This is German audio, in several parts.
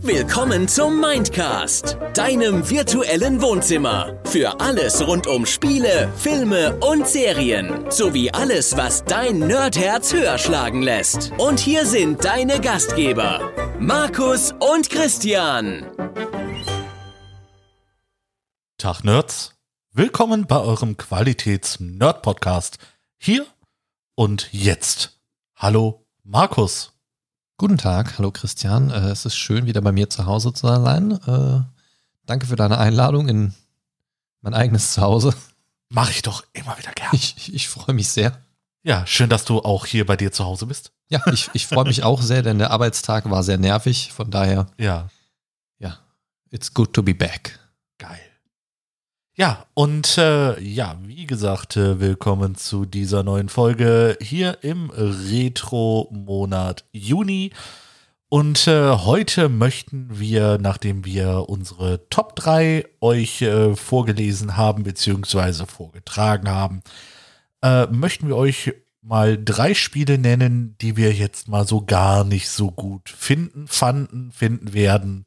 Willkommen zum Mindcast, deinem virtuellen Wohnzimmer. Für alles rund um Spiele, Filme und Serien. Sowie alles, was dein Nerdherz höher schlagen lässt. Und hier sind deine Gastgeber, Markus und Christian. Tag Nerds. Willkommen bei eurem Qualitäts-Nerd-Podcast. Hier und jetzt. Hallo, Markus. Guten Tag, hallo Christian. Äh, es ist schön, wieder bei mir zu Hause zu sein. Äh, danke für deine Einladung in mein eigenes Zuhause. Mache ich doch immer wieder gern. Ich, ich, ich freue mich sehr. Ja, schön, dass du auch hier bei dir zu Hause bist. Ja, ich, ich freue mich auch sehr, denn der Arbeitstag war sehr nervig. Von daher, Ja, ja, it's good to be back. Ja, und äh, ja, wie gesagt, äh, willkommen zu dieser neuen Folge hier im Retro-Monat Juni. Und äh, heute möchten wir, nachdem wir unsere Top 3 euch äh, vorgelesen haben, beziehungsweise vorgetragen haben, äh, möchten wir euch mal drei Spiele nennen, die wir jetzt mal so gar nicht so gut finden, fanden, finden werden.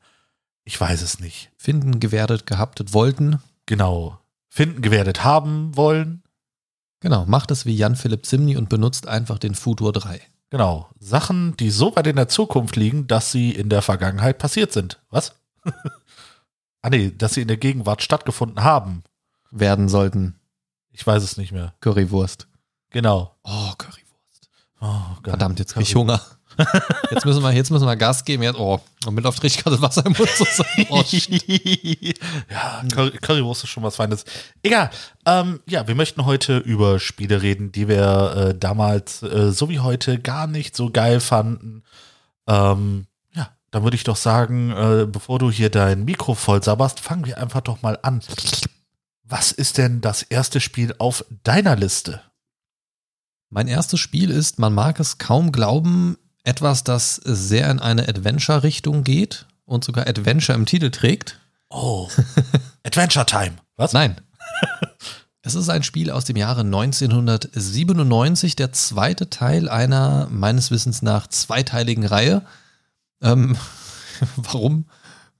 Ich weiß es nicht. Finden, gewertet, gehabtet, wollten. Genau. Finden, gewertet haben wollen. Genau, macht es wie Jan-Philipp Zimny und benutzt einfach den Futur 3. Genau. Sachen, die so weit in der Zukunft liegen, dass sie in der Vergangenheit passiert sind. Was? ah nee, dass sie in der Gegenwart stattgefunden haben. Werden sollten. Ich weiß es nicht mehr. Currywurst. Genau. Oh, Currywurst. Oh, Gott. Verdammt, jetzt krieg ich Hunger. Jetzt müssen wir, jetzt müssen wir Gas geben. Jetzt, oh, und mit auf richtig kaltes Wasser im Mund zu sein. Oh, ja, Curry, Currywurst ist schon was Feines. Egal. Ähm, ja, wir möchten heute über Spiele reden, die wir äh, damals äh, so wie heute gar nicht so geil fanden. Ähm, ja, dann würde ich doch sagen, äh, bevor du hier dein Mikro voll sabberst, fangen wir einfach doch mal an. Was ist denn das erste Spiel auf deiner Liste? Mein erstes Spiel ist, man mag es kaum glauben, etwas, das sehr in eine Adventure-Richtung geht und sogar Adventure im Titel trägt. Oh, Adventure Time. Was? Nein. Es ist ein Spiel aus dem Jahre 1997, der zweite Teil einer meines Wissens nach zweiteiligen Reihe. Ähm, warum?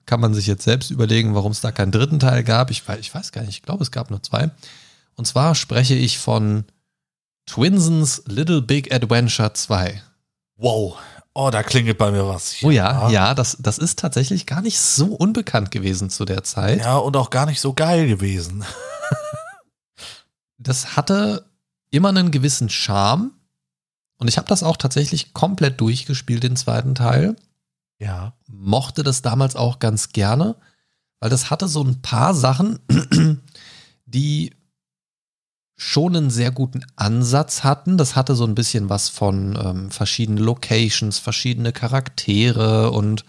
Kann man sich jetzt selbst überlegen, warum es da keinen dritten Teil gab. Ich weiß, ich weiß gar nicht, ich glaube, es gab nur zwei. Und zwar spreche ich von Twinsons Little Big Adventure 2. Wow. Oh, da klingelt bei mir was. Oh ja, ja, das, das ist tatsächlich gar nicht so unbekannt gewesen zu der Zeit. Ja, und auch gar nicht so geil gewesen. Das hatte immer einen gewissen Charme. Und ich habe das auch tatsächlich komplett durchgespielt, den zweiten Teil. Ja. Mochte das damals auch ganz gerne, weil das hatte so ein paar Sachen, die schon einen sehr guten Ansatz hatten. Das hatte so ein bisschen was von ähm, verschiedene Locations, verschiedene Charaktere und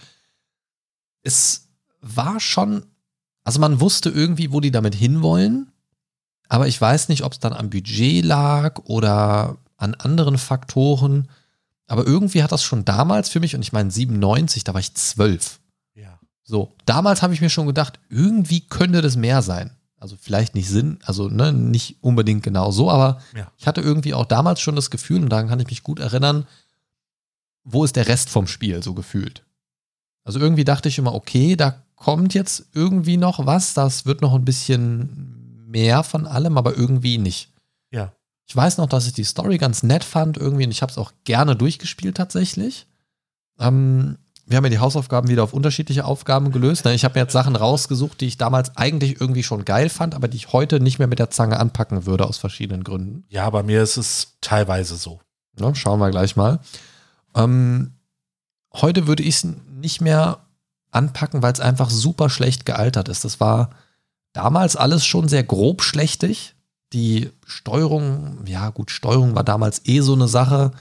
es war schon, also man wusste irgendwie, wo die damit hinwollen, aber ich weiß nicht, ob es dann am Budget lag oder an anderen Faktoren. Aber irgendwie hat das schon damals für mich, und ich meine 97, da war ich zwölf. Ja. So, damals habe ich mir schon gedacht, irgendwie könnte das mehr sein. Also vielleicht nicht Sinn, also ne, nicht unbedingt genau so, aber Ja. ich hatte irgendwie auch damals schon das Gefühl, und daran kann ich mich gut erinnern, wo ist der Rest vom Spiel so gefühlt. Also irgendwie dachte ich immer, okay, da kommt jetzt irgendwie noch was, das wird noch ein bisschen mehr von allem, aber irgendwie nicht. Ja. Ich weiß noch, dass ich die Story ganz nett fand irgendwie und ich habe es auch gerne durchgespielt tatsächlich. Ähm, wir haben ja die Hausaufgaben wieder auf unterschiedliche Aufgaben gelöst. ne? Ich habe mir jetzt Sachen rausgesucht, die ich damals eigentlich irgendwie schon geil fand, aber die ich heute nicht mehr mit der Zange anpacken würde aus verschiedenen Gründen. Ja, bei mir ist es teilweise so. Ja, schauen wir gleich mal. Ähm, heute würde ich es nicht mehr anpacken, weil es einfach super schlecht gealtert ist. Das war damals alles schon sehr grob schlechtig. Die Steuerung, ja gut, Steuerung war damals eh so eine Sache.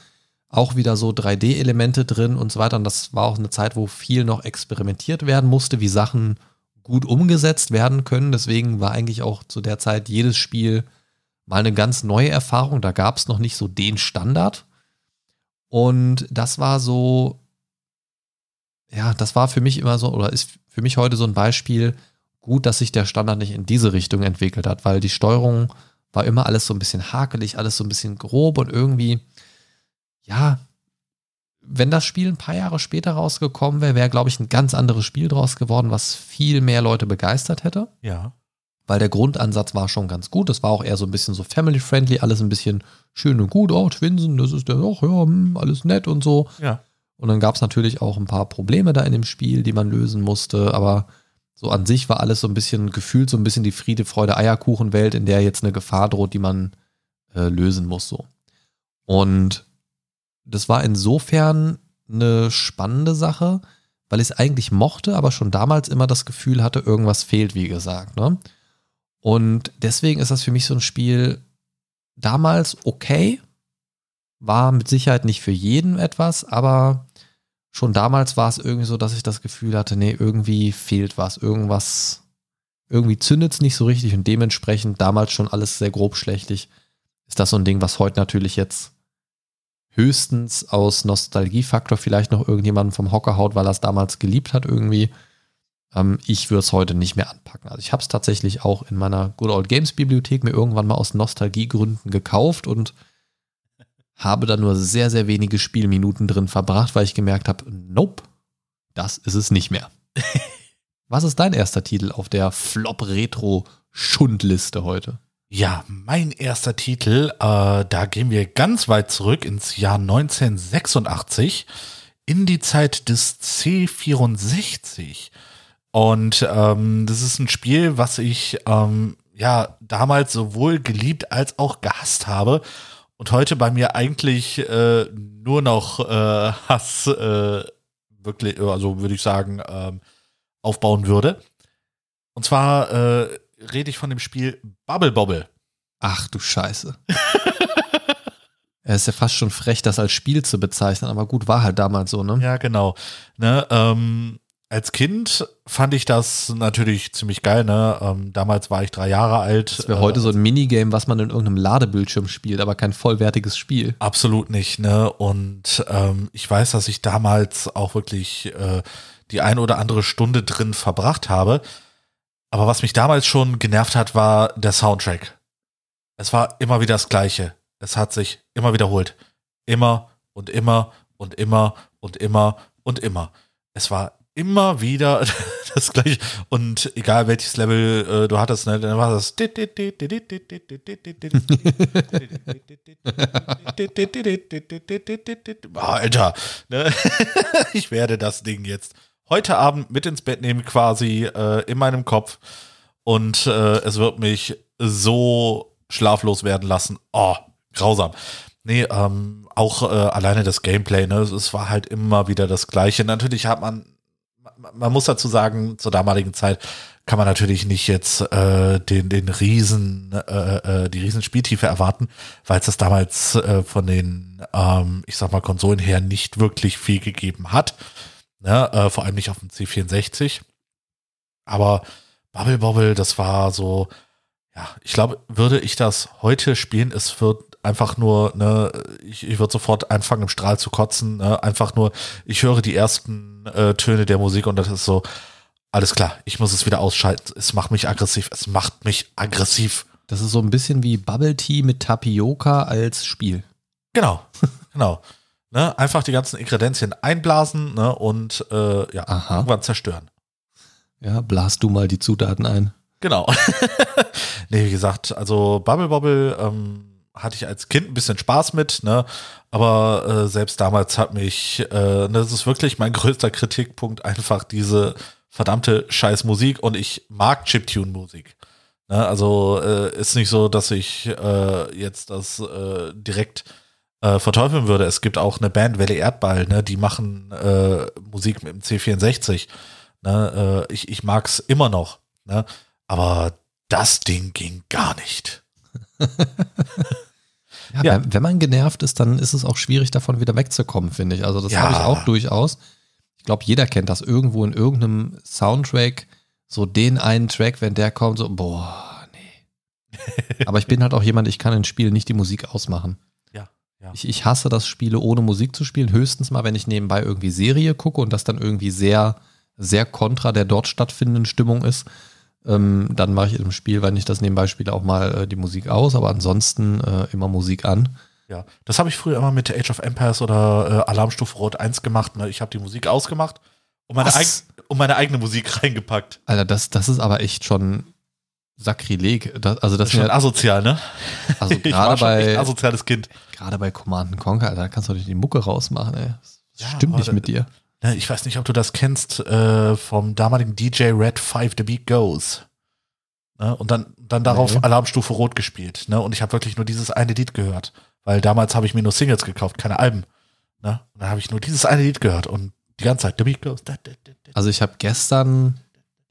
Auch wieder so 3D-Elemente drin und so weiter. Und das war auch eine Zeit, wo viel noch experimentiert werden musste, wie Sachen gut umgesetzt werden können. Deswegen war eigentlich auch zu der Zeit jedes Spiel mal eine ganz neue Erfahrung. Da gab es noch nicht so den Standard. Und das war so, ja, das war für mich immer so, oder ist für mich heute so ein Beispiel, gut, dass sich der Standard nicht in diese Richtung entwickelt hat, weil die Steuerung war immer alles so ein bisschen hakelig, alles so ein bisschen grob und irgendwie, ja, wenn das Spiel ein paar Jahre später rausgekommen wäre, wäre, glaube ich, ein ganz anderes Spiel draus geworden, was viel mehr Leute begeistert hätte. Ja. Weil der Grundansatz war schon ganz gut. Das war auch eher so ein bisschen so family-friendly, alles ein bisschen schön und gut. Oh, Twinsen, das ist der, ach ja, hm, alles nett und so. Ja. Und dann gab es natürlich auch ein paar Probleme da in dem Spiel, die man lösen musste, aber so an sich war alles so ein bisschen gefühlt so ein bisschen die Friede, Freude, Eierkuchenwelt, in der jetzt eine Gefahr droht, die man äh, lösen muss so. Und das war insofern eine spannende Sache, weil ich es eigentlich mochte, aber schon damals immer das Gefühl hatte, irgendwas fehlt, wie gesagt. Ne? Und deswegen ist das für mich so ein Spiel damals okay, war mit Sicherheit nicht für jeden etwas, aber schon damals war es irgendwie so, dass ich das Gefühl hatte, nee, irgendwie fehlt was, irgendwas, irgendwie zündet es nicht so richtig und dementsprechend damals schon alles sehr grobschlächtig. Ist das so ein Ding, was heute natürlich jetzt höchstens aus Nostalgiefaktor vielleicht noch irgendjemanden vom Hocker haut, weil er es damals geliebt hat irgendwie. Ähm, ich würde es heute nicht mehr anpacken. Also ich habe es tatsächlich auch in meiner Good Old Games Bibliothek mir irgendwann mal aus Nostalgiegründen gekauft und habe da nur sehr, sehr wenige Spielminuten drin verbracht, weil ich gemerkt habe, nope, das ist es nicht mehr. Was ist dein erster Titel auf der Flop Retro Schundliste heute? Ja, mein erster Titel, äh, da gehen wir ganz weit zurück ins Jahr 1986 in die Zeit des C64. Und ähm, das ist ein Spiel, was ich ähm, ja damals sowohl geliebt als auch gehasst habe und heute bei mir eigentlich äh, nur noch äh, Hass äh, wirklich, also würde ich sagen, ähm, aufbauen würde. Und zwar äh, rede ich von dem Spiel Bubble Bobble. Ach du Scheiße. Es ist ja fast schon frech, das als Spiel zu bezeichnen, aber gut, war halt damals so, ne? Ja, genau. Ne, ähm, als Kind fand ich das natürlich ziemlich geil, ne? Ähm, damals war ich drei Jahre alt. Das wäre heute äh, so ein Minigame, was man in irgendeinem Ladebildschirm spielt, aber kein vollwertiges Spiel. Absolut nicht, ne? Und ähm, ich weiß, dass ich damals auch wirklich äh, die ein oder andere Stunde drin verbracht habe. Aber was mich damals schon genervt hat, war der Soundtrack. Es war immer wieder das Gleiche. Es hat sich immer wiederholt. Immer und immer und immer und immer und immer. Es war immer wieder das gleiche. Und egal welches Level äh, du hattest, ne, dann war das. Alter, ne? ich werde das Ding jetzt heute Abend mit ins Bett nehmen, quasi äh, in meinem Kopf. Und äh, es wird mich so schlaflos werden lassen. Oh, grausam. Nee, ähm, auch äh, alleine das Gameplay, ne, es war halt immer wieder das Gleiche. Natürlich hat man, man muss dazu sagen, zur damaligen Zeit kann man natürlich nicht jetzt äh, den den Riesen äh, äh, die Riesenspieltiefe erwarten, weil es das damals äh, von den ähm, ich sag mal Konsolen her nicht wirklich viel gegeben hat. Ne? Äh, vor allem nicht auf dem C64. Aber Bubble Bobble, das war so, ja, ich glaube, würde ich das heute spielen, es wird einfach nur, ne, ich, ich würde sofort anfangen, im Strahl zu kotzen. Ne? Einfach nur, ich höre die ersten äh, Töne der Musik und das ist so, alles klar, ich muss es wieder ausschalten. Es macht mich aggressiv. Es macht mich aggressiv. Das ist so ein bisschen wie Bubble Tea mit Tapioca als Spiel. Genau, genau. Ne, einfach die ganzen Ingredienzien einblasen ne, und äh, ja, Aha. irgendwann zerstören. Ja, blas du mal die Zutaten ein. Genau. nee, wie gesagt, also Bubble Bobble ähm, hatte ich als Kind ein bisschen Spaß mit, ne? Aber äh, selbst damals hat mich, äh, das ist wirklich mein größter Kritikpunkt, einfach diese verdammte scheiß Musik und ich mag Chiptune-Musik. Ne? Also äh, ist nicht so, dass ich äh, jetzt das äh, direkt äh, verteufeln würde. Es gibt auch eine Band, Welle Erdball, ne, die machen äh, Musik mit dem C64. Ne, äh, ich, ich mag's immer noch, ne? Aber das Ding ging gar nicht. ja, ja. Wenn, wenn, man genervt ist, dann ist es auch schwierig, davon wieder wegzukommen, finde ich. Also das ja. habe ich auch durchaus. Ich glaube, jeder kennt das irgendwo in irgendeinem Soundtrack, so den einen Track, wenn der kommt, so, boah, nee. Aber ich bin halt auch jemand, ich kann in Spielen nicht die Musik ausmachen. Ja. Ich, ich hasse das, Spiele ohne Musik zu spielen. Höchstens mal, wenn ich nebenbei irgendwie Serie gucke und das dann irgendwie sehr, sehr kontra der dort stattfindenden Stimmung ist. Ähm, dann mache ich im Spiel, wenn ich das nebenbei spiele, auch mal äh, die Musik aus, aber ansonsten äh, immer Musik an. Ja, das habe ich früher immer mit Age of Empires oder äh, Alarmstufe Rot 1 gemacht. Ne? Ich habe die Musik ausgemacht und meine, eig und meine eigene Musik reingepackt. Alter, das, das ist aber echt schon Sakrileg. Das, also das, Das ist schon asozial, ne? also ich gerade bei, asoziales Kind. gerade bei Command Conquer, da kannst du doch nicht die Mucke rausmachen, ey. Das Ja, stimmt nicht mit dir. Ne, Ich weiß nicht, ob du das kennst äh, vom damaligen DJ Red 5 The Beat Goes. Ne? Und dann, dann darauf Nee. Alarmstufe Rot gespielt. Ne? Und ich habe wirklich nur dieses eine Lied gehört. Weil damals habe ich mir nur Singles gekauft, keine Alben. Ne? Und dann habe ich nur dieses eine Lied gehört und die ganze Zeit The Beat Goes. Da, da, da. Also ich habe gestern,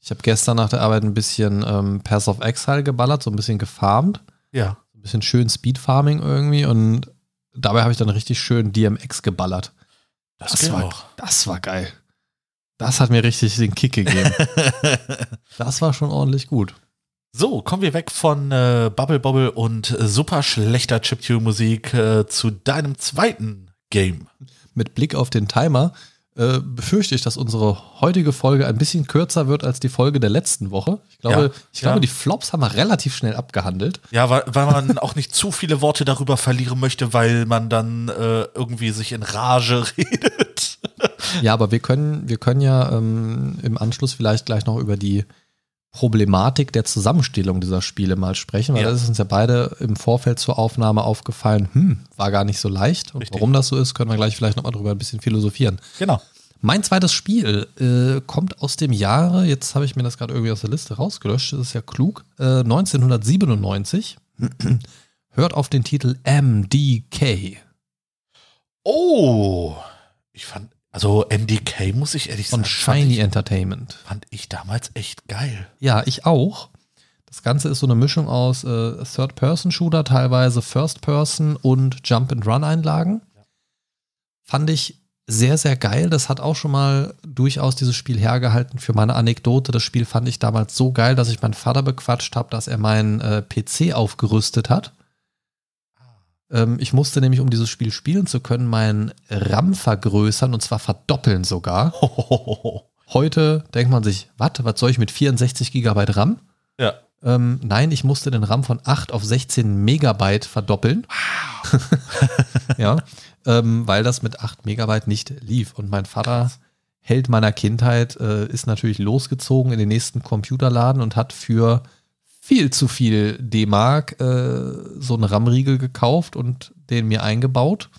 ich habe gestern nach der Arbeit ein bisschen ähm, Pass of Exile geballert, so ein bisschen gefarmt. Ja. ein bisschen schön Speedfarming irgendwie und dabei habe ich dann richtig schön DMX geballert. Das, Das war- auch. Das war geil. Das hat mir richtig den Kick gegeben. Das war schon ordentlich gut. So, kommen wir weg von äh, Bubble Bobble und äh, super schlechter Chiptune-Musik äh, zu deinem zweiten Game. Mit Blick auf den Timer äh, befürchte ich, dass unsere heutige Folge ein bisschen kürzer wird als die Folge der letzten Woche. Ich glaube, Ja, ich glaube ja. die Flops haben wir relativ schnell abgehandelt. Ja, weil, weil man auch nicht zu viele Worte darüber verlieren möchte, weil man dann äh, irgendwie sich in Rage redet. Ja, aber wir können, wir können ja ähm, im Anschluss vielleicht gleich noch über die Problematik der Zusammenstellung dieser Spiele mal sprechen, weil Ja. das ist uns ja beide im Vorfeld zur Aufnahme aufgefallen, hm, war gar nicht so leicht. Und Richtig. warum das so ist, können wir gleich vielleicht nochmal drüber ein bisschen philosophieren. Genau. Mein zweites Spiel äh, kommt aus dem Jahre, jetzt habe ich mir das gerade irgendwie aus der Liste rausgelöscht, das ist ja klug, äh, 1997. Hört auf den Titel MDK Oh, ich fand, also MDK muss ich ehrlich sagen, fand Shiny ich, Entertainment. fand ich damals echt geil. Ja, ich auch. Das Ganze ist so eine Mischung aus äh, Third-Person-Shooter, teilweise First-Person und Jump-and-Run-Einlagen. Fand ich sehr, sehr geil. Das hat auch schon mal durchaus dieses Spiel hergehalten für meine Anekdote. Das Spiel fand ich damals so geil, dass ich meinen Vater bequatscht habe, dass er meinen äh, PC aufgerüstet hat. Ähm, ich musste nämlich, um dieses Spiel spielen zu können, meinen RAM vergrößern und zwar verdoppeln sogar. Heute denkt man sich, was, was soll ich mit 64 Gigabyte RAM? ja. Ähm, nein, ich musste den RAM von 8 auf 16 Megabyte verdoppeln. ja, ähm, weil das mit 8 Megabyte nicht lief. Und mein Vater, Held meiner Kindheit, äh, ist natürlich losgezogen in den nächsten Computerladen und hat für viel zu viel D-Mark äh, so einen RAM-Riegel gekauft und den mir eingebaut.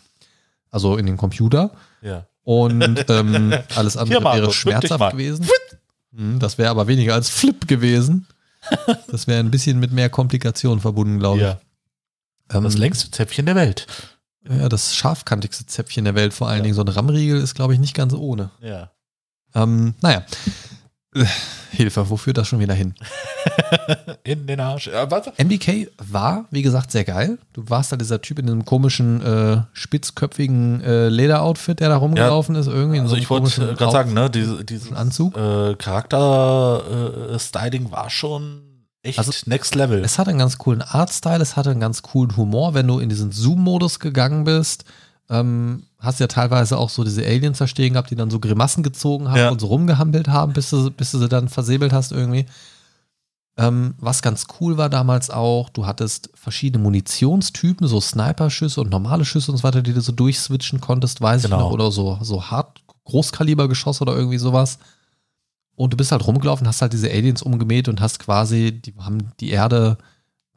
Also in den Computer. Ja. Und ähm, alles andere Hier, wäre schmerzhaft gewesen. Hm, Das wäre aber weniger als Flip gewesen. Das wäre ein bisschen mit mehr Komplikationen verbunden, glaube ich. ja. Ähm, Das längste Zäpfchen der Welt. Ja, das scharfkantigste Zäpfchen der Welt vor allen Dingen. So ein RAM-Riegel ist, glaube ich, nicht ganz ohne. Ja. Ähm, naja. Äh, Hilfe, wo führt das schon wieder hin? In den Arsch. Ja. MDK war, wie gesagt, sehr geil. Du warst da dieser Typ in diesem komischen, äh, spitzköpfigen äh, Lederoutfit, der da rumgelaufen ist. Irgendwie Also so ich wollte komischen gerade sagen, ne, diese, dieses Anzug? Äh, Charakter-Styling war schon echt Also, next level. Es hatte einen ganz coolen Artstyle, es hatte einen ganz coolen Humor, wenn du in diesen Zoom-Modus gegangen bist. Ähm, hast ja teilweise auch so diese Aliens da stehen gehabt, die dann so Grimassen gezogen haben Ja. und so rumgehampelt haben, bis du, bis du sie dann versäbelt hast irgendwie. Ähm, was ganz cool war damals auch, du hattest verschiedene Munitionstypen, so Sniper-Schüsse und normale Schüsse und so weiter, die du so durchswitchen konntest, weiß ich Genau. noch, oder so, so hart Großkalibergeschosse oder irgendwie sowas. Und du bist halt rumgelaufen, hast halt diese Aliens umgemäht und hast quasi, die haben die Erde,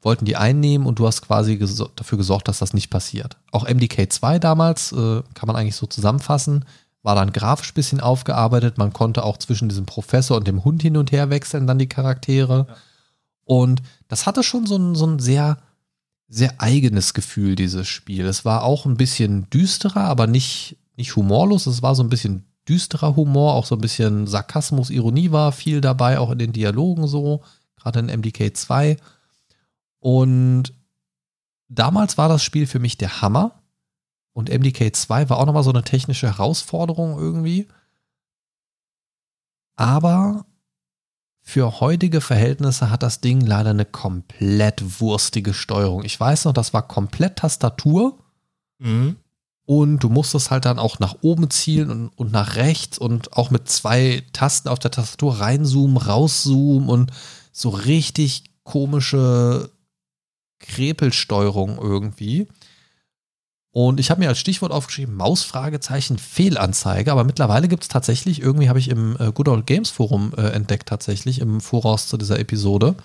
wollten die einnehmen und du hast quasi gesor dafür gesorgt, dass das nicht passiert. Auch MDK2 damals, äh, kann man eigentlich so zusammenfassen, war dann grafisch ein bisschen aufgearbeitet. Man konnte auch zwischen diesem Professor und dem Hund hin und her wechseln, dann die Charaktere. Und das hatte schon so ein, so ein sehr, sehr eigenes Gefühl, dieses Spiel. Es war auch ein bisschen düsterer, aber nicht, nicht humorlos. Es war so ein bisschen düsterer Humor, auch so ein bisschen Sarkasmus, Ironie war viel dabei, auch in den Dialogen so, gerade in MDK 2. Und damals war das Spiel für mich der Hammer. Und MDK 2 war auch nochmal so eine technische Herausforderung irgendwie. Aber für heutige Verhältnisse hat das Ding leider eine komplett wurstige Steuerung. Ich weiß noch, das war komplett Tastatur. Mhm. Und du musstest halt dann auch nach oben zielen und, und nach rechts und auch mit zwei Tasten auf der Tastatur reinzoomen, rauszoomen und so richtig komische Krepelsteuerung irgendwie. Und ich habe mir als Stichwort aufgeschrieben, Mausfragezeichen Fehlanzeige, aber mittlerweile gibt es tatsächlich, irgendwie habe ich im äh, Good Old Games Forum äh, entdeckt, tatsächlich im Voraus zu dieser Episode.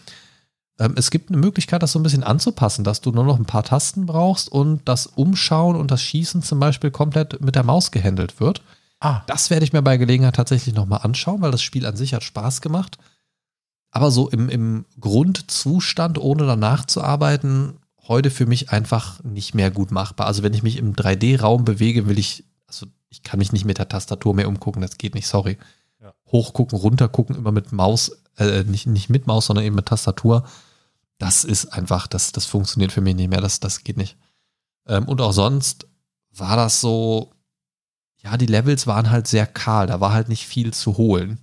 Ähm, es gibt eine Möglichkeit, das so ein bisschen anzupassen, dass du nur noch ein paar Tasten brauchst und das Umschauen und das Schießen zum Beispiel komplett mit der Maus gehandelt wird. Ah. Das werde ich mir bei Gelegenheit tatsächlich nochmal anschauen, weil das Spiel an sich hat Spaß gemacht. Aber so im, im Grundzustand, ohne danach zu arbeiten, heute für mich einfach nicht mehr gut machbar. Also wenn ich mich im 3D-Raum bewege, will ich, also ich kann mich nicht mit der Tastatur mehr umgucken, das geht nicht, sorry. Ja. Hochgucken, runtergucken, immer mit Maus, äh, nicht, nicht mit Maus, sondern eben mit Tastatur. Das ist einfach, das, das funktioniert für mich nicht mehr, das, das geht nicht. Ähm, und auch sonst war das so, ja, die Levels waren halt sehr kahl, da war halt nicht viel zu holen.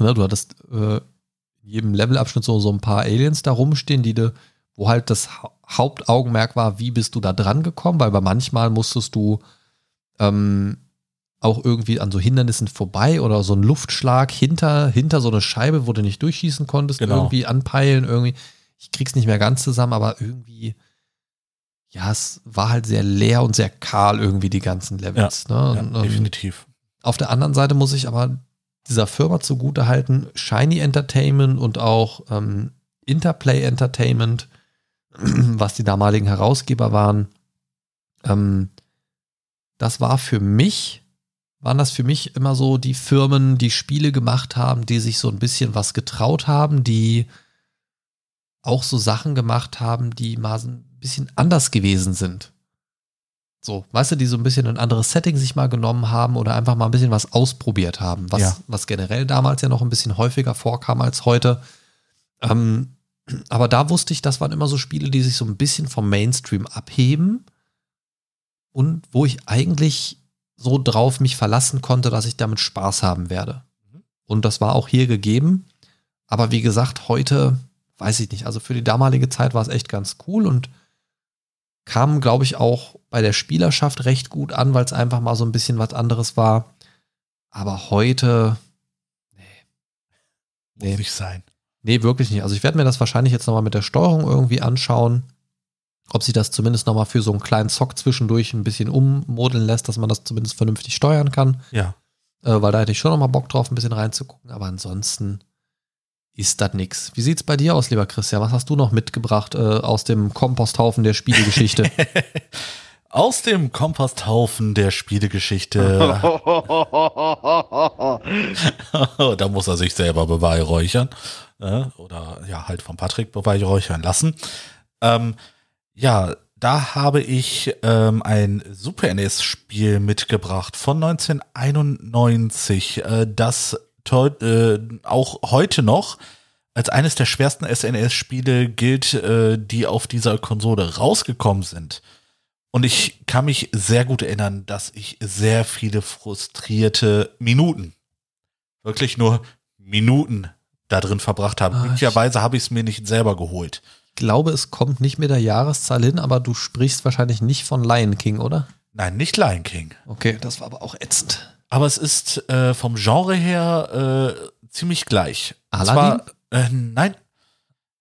Ja, du hattest äh, jedem Levelabschnitt so, so ein paar Aliens da rumstehen, die du wo halt das Hauptaugenmerk war, wie bist du da dran gekommen, weil bei manchmal musstest du ähm, auch irgendwie an so Hindernissen vorbei oder so einen Luftschlag hinter, hinter so eine Scheibe, wo du nicht durchschießen konntest, Genau. irgendwie anpeilen, irgendwie. Ich krieg's nicht mehr ganz zusammen, aber irgendwie, ja, es war halt sehr leer und sehr kahl irgendwie die ganzen Levels. ne? Ja, ähm, definitiv. auf der anderen Seite muss ich aber dieser Firma zugute halten, Shiny Entertainment und auch ähm, Interplay Entertainment, was die damaligen Herausgeber waren. Ähm, das war für mich, waren das für mich immer so die Firmen, die Spiele gemacht haben, die sich so ein bisschen was getraut haben, die auch so Sachen gemacht haben, die mal ein bisschen anders gewesen sind. So, weißt du, die so ein bisschen ein anderes Setting sich mal genommen haben oder einfach mal ein bisschen was ausprobiert haben, was, Ja. was generell damals ja noch ein bisschen häufiger vorkam als heute. Ähm, aber da wusste ich, das waren immer so Spiele, die sich so ein bisschen vom Mainstream abheben und wo ich eigentlich so drauf mich verlassen konnte, dass ich damit Spaß haben werde. Mhm. Und das war auch hier gegeben. Aber wie gesagt, heute weiß ich nicht. Also für die damalige Zeit war es echt ganz cool und kam, glaube ich, auch bei der Spielerschaft recht gut an, weil es einfach mal so ein bisschen was anderes war. Aber heute, Muss nee. nicht sein. nee, wirklich nicht. Also ich werde mir das wahrscheinlich jetzt nochmal mit der Steuerung irgendwie anschauen, ob sich das zumindest nochmal für so einen kleinen Zock zwischendurch ein bisschen ummodeln lässt, dass man das zumindest vernünftig steuern kann. Ja. Äh, weil da hätte ich schon nochmal Bock drauf, ein bisschen reinzugucken. Aber ansonsten ist das nix. Wie sieht's bei dir aus, lieber Christian? Was hast du noch mitgebracht äh, aus dem Komposthaufen der Spielegeschichte? Aus dem Komposthaufen der Spielegeschichte. da muss er sich selber beweihräuchern. Äh, oder ja, halt von Patrick beweihräuchern lassen. Ähm, ja, da habe ich ähm, ein Super NES-Spiel mitgebracht von 1991, äh, das äh, auch heute noch als eines der schwersten SNES-Spiele gilt, äh, die auf dieser Konsole rausgekommen sind. Und ich kann mich sehr gut erinnern, dass ich sehr viele frustrierte Minuten, wirklich nur Minuten da drin verbracht habe. Ah, Glücklicherweise habe ich es mir nicht selber geholt. Ich glaube, es kommt nicht mit der Jahreszahl hin, aber du sprichst wahrscheinlich nicht von Lion King, oder? Nein, nicht Lion King. Okay, das war aber auch ätzend. Aber es ist äh, vom Genre her äh, ziemlich gleich. Aladdin? Zwar, äh, nein,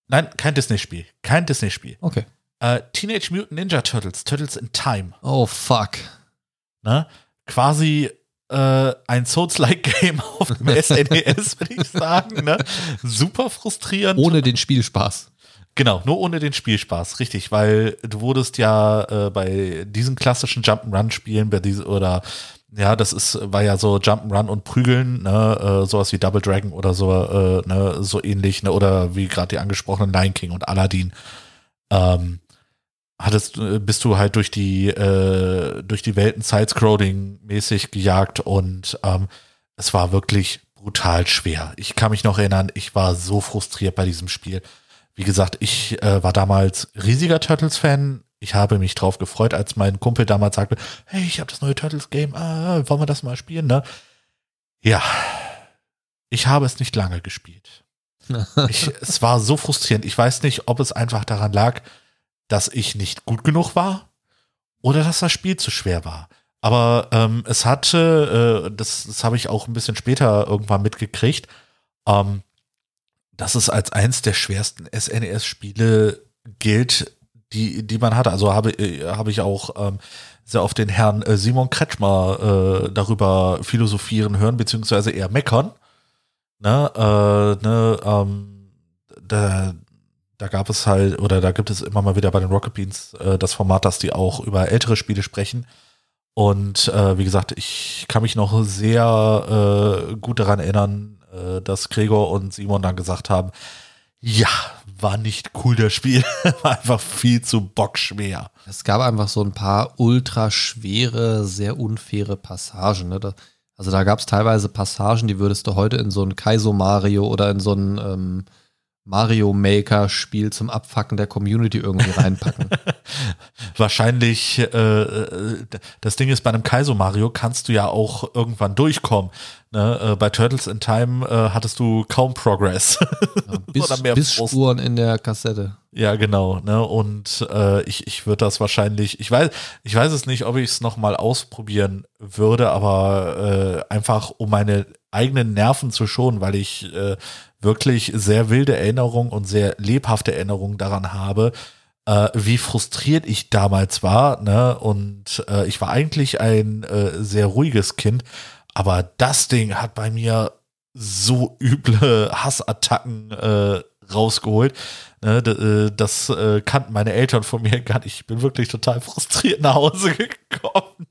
nein, kein Disney-Spiel. Kein Disney-Spiel. Okay. Äh, Teenage Mutant Ninja Turtles, Turtles in Time. Oh, fuck. Ne? Quasi äh, ein Souls-like-Game auf dem SNES, würde ich sagen. Ne? Super frustrierend. Ohne den Spielspaß. Genau, nur ohne den Spielspaß, richtig, weil du wurdest ja äh, bei diesen klassischen Jump'n'Run-Spielen, oder ja, das ist, war ja so Jump'n'Run und Prügeln, ne, äh, sowas wie Double Dragon oder so, äh, ne, so ähnlich, ne, oder wie gerade die angesprochenen Lion King und Aladdin. Ähm, hattest, äh, bist du halt durch die, äh, durch die Welten Side-Scrolling mäßig gejagt und ähm, es war wirklich brutal schwer. Ich kann mich noch erinnern, ich war so frustriert bei diesem Spiel. Wie gesagt, ich äh, war damals riesiger Turtles-Fan. Ich habe mich drauf gefreut, als mein Kumpel damals sagte, hey, ich habe das neue Turtles-Game, ah, wollen wir das mal spielen, ne? Ja, ich habe es nicht lange gespielt. Ich, es war so frustrierend. Ich weiß nicht, ob es einfach daran lag, dass ich nicht gut genug war oder dass das Spiel zu schwer war. Aber ähm, es hatte, äh, das, das habe ich auch ein bisschen später irgendwann mitgekriegt, ähm, dass es als eins der schwersten SNES-Spiele gilt, die, die man hatte. Also habe, äh, habe ich auch ähm, sehr oft den Herrn äh, Simon Kretschmer äh, darüber philosophieren hören, beziehungsweise eher meckern. Ne, äh, ne, ähm, da, da gab es halt, oder da gibt es immer mal wieder bei den Rocket Beans äh, das Format, dass die auch über ältere Spiele sprechen. Und äh, wie gesagt, ich kann mich noch sehr äh, gut daran erinnern, äh, dass Gregor und Simon dann gesagt haben, ja, war nicht cool das Spiel, war einfach viel zu bockschwer. Es gab einfach so ein paar ultra schwere, sehr unfaire Passagen. Ne? Da, also da gab es teilweise Passagen, die würdest du heute in so ein Kaizo Mario oder in so ein ähm, Mario Maker Spiel zum Abfacken der Community irgendwie reinpacken. Wahrscheinlich, äh, äh, das Ding ist, bei einem Kaizo Mario kannst du ja auch irgendwann durchkommen. Ne? Äh, bei Turtles in Time äh, hattest du kaum Progress. Ja, bis, Oder mehr bis Spuren in der Kassette. Ja, genau. Ne? Und äh, ich, ich würde das wahrscheinlich, ich weiß, ich weiß es nicht, ob ich es nochmal ausprobieren würde, aber äh, einfach um meine eigenen Nerven zu schonen, weil ich äh, wirklich sehr wilde Erinnerungen und sehr lebhafte Erinnerungen daran habe, äh, wie frustriert ich damals war. Ne? Und äh, ich war eigentlich ein äh, sehr ruhiges Kind, aber das Ding hat bei mir so üble Hassattacken äh, rausgeholt. Ne, äh, das äh, kannten meine Eltern von mir gar nicht. Ich bin wirklich total frustriert nach Hause gekommen.